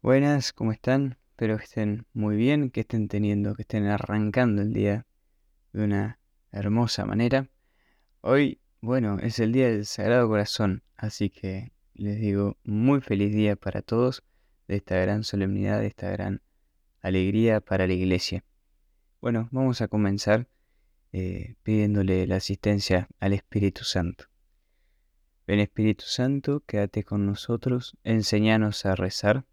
Buenas, ¿cómo están? Espero que estén muy bien, que estén teniendo, que estén arrancando el día de una hermosa manera. Hoy, bueno, es el día del Sagrado Corazón, así que les digo muy feliz día para todos de esta gran solemnidad, de esta gran alegría para la iglesia. Bueno, vamos a comenzar eh, pidiéndole la asistencia al Espíritu Santo. Ven Espíritu Santo, quédate con nosotros, enséñanos a rezar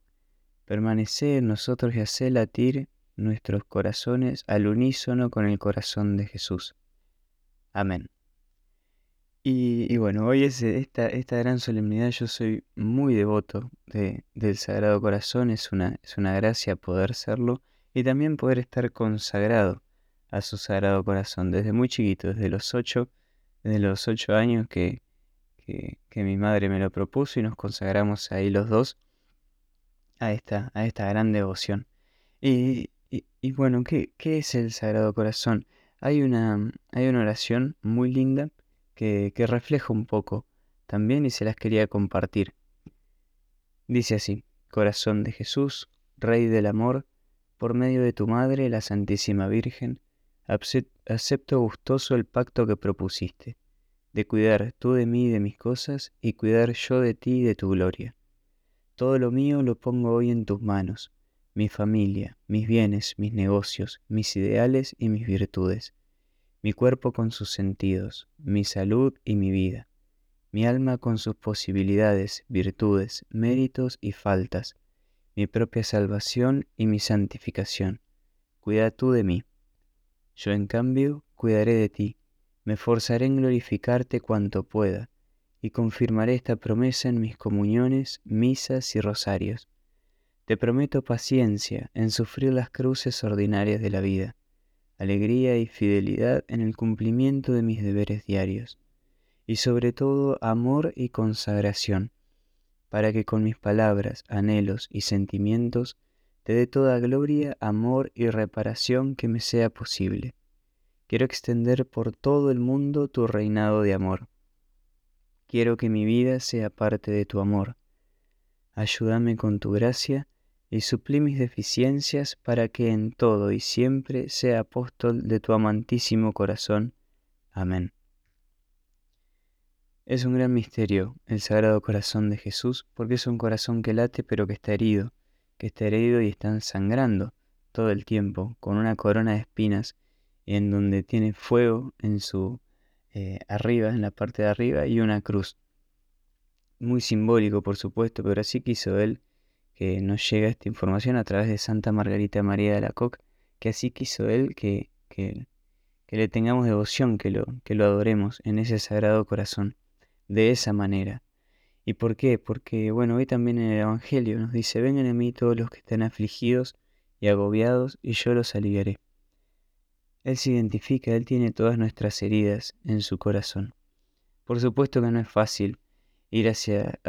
permanece en nosotros y hace latir nuestros corazones al unísono con el corazón de Jesús. Amén. Y, bueno, hoy es esta, esta, gran solemnidad, yo soy muy devoto del Sagrado Corazón, es una, es una gracia poder serlo y también poder estar consagrado a su Sagrado Corazón desde muy chiquito, desde los ocho, desde los ocho años que, que, que mi madre me lo propuso y nos consagramos ahí los dos a esta, a esta gran devoción. Y, y, bueno, ¿qué, ¿qué, es el Sagrado Corazón? Hay una, hay una oración muy linda que, que refleja un poco también y se las quería compartir. Dice así, Corazón de Jesús, Rey del Amor, por medio de tu Madre, la Santísima Virgen, acepto gustoso el pacto que propusiste, de cuidar tú de mí y de mis cosas, y cuidar yo de ti y de tu gloria todo lo mío lo pongo hoy en tus manos, mi familia, mis bienes, mis negocios, mis ideales y mis virtudes, mi cuerpo con sus sentidos, mi salud y mi vida, mi alma con sus posibilidades, virtudes, méritos y faltas, mi propia salvación y mi santificación. Cuida tú de mí. Yo en cambio cuidaré de ti, me forzaré en glorificarte cuanto pueda, y confirmaré esta promesa en mis comuniones, misas y rosarios. Te prometo paciencia en sufrir las cruces ordinarias de la vida, alegría y fidelidad en el cumplimiento de mis deberes diarios, y sobre todo amor y consagración, para que con mis palabras, anhelos y sentimientos te dé toda gloria, amor y reparación que me sea posible. Quiero extender por todo el mundo tu reinado de amor Quiero que mi vida sea parte de tu amor. Ayúdame con tu gracia y suplí mis deficiencias para que en todo y siempre sea apóstol de tu amantísimo corazón. Amén. Es un gran misterio el Sagrado Corazón de Jesús porque es un corazón que late pero que está herido, que está herido y está sangrando todo el tiempo con una corona de espinas en donde tiene fuego en su eh, arriba, en la parte de arriba, y una cruz. Muy simbólico, por supuesto, pero así quiso él que nos llegue esta información a través de Santa Margarita María de la Coque, que así quiso él que, que, que, le tengamos devoción, que lo, que lo adoremos en ese sagrado corazón, de esa manera. ¿Y por qué? Porque, bueno, hoy también en el Evangelio nos dice, vengan a mí todos los que están afligidos y agobiados, y yo los aliviaré. Él se identifica, Él tiene todas nuestras heridas en su corazón. Por supuesto que no es fácil ir hacia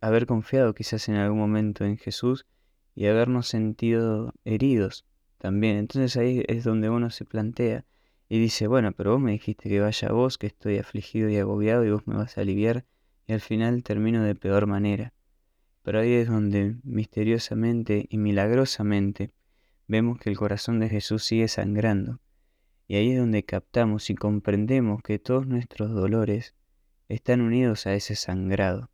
haber confiado quizás en algún momento en Jesús y habernos sentido heridos también. Entonces ahí es donde uno se plantea y dice, bueno, pero vos me dijiste que vaya a vos, que estoy afligido y agobiado y vos me vas a aliviar y al final termino de peor manera. Pero ahí es donde misteriosamente y milagrosamente vemos que el corazón de Jesús sigue sangrando y ahí es donde captamos y comprendemos que todos nuestros dolores están unidos a ese sangrado,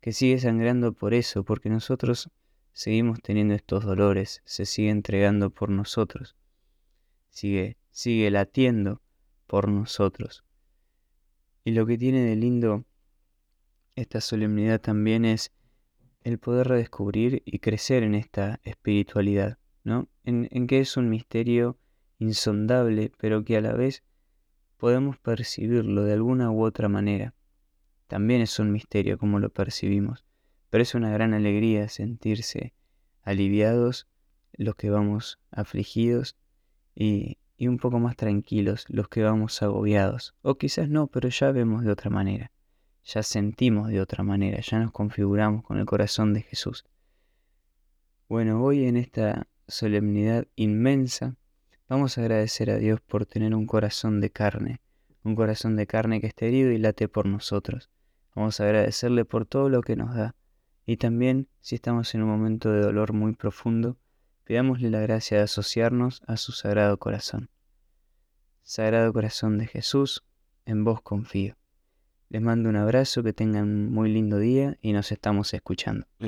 que sigue sangrando por eso, porque nosotros seguimos teniendo estos dolores, se sigue entregando por nosotros, sigue, sigue latiendo por nosotros. Y lo que tiene de lindo esta solemnidad también es el poder redescubrir y crecer en esta espiritualidad, ¿no? En, en que es un misterio insondable, pero que a la vez podemos percibirlo de alguna u otra manera. También es un misterio como lo percibimos, pero es una gran alegría sentirse aliviados los que vamos afligidos y, y un poco más tranquilos los que vamos agobiados. O quizás no, pero ya vemos de otra manera, ya sentimos de otra manera, ya nos configuramos con el corazón de Jesús. Bueno, hoy en esta solemnidad inmensa Vamos a agradecer a Dios por tener un corazón de carne, un corazón de carne que está herido y late por nosotros. Vamos a agradecerle por todo lo que nos da Y también, si estamos en un momento de dolor muy profundo, pidámosle la gracia de asociarnos a su Sagrado Corazón. Sagrado Corazón de Jesús, en vos confío. Les mando un abrazo, que tengan un muy lindo día y nos estamos escuchando.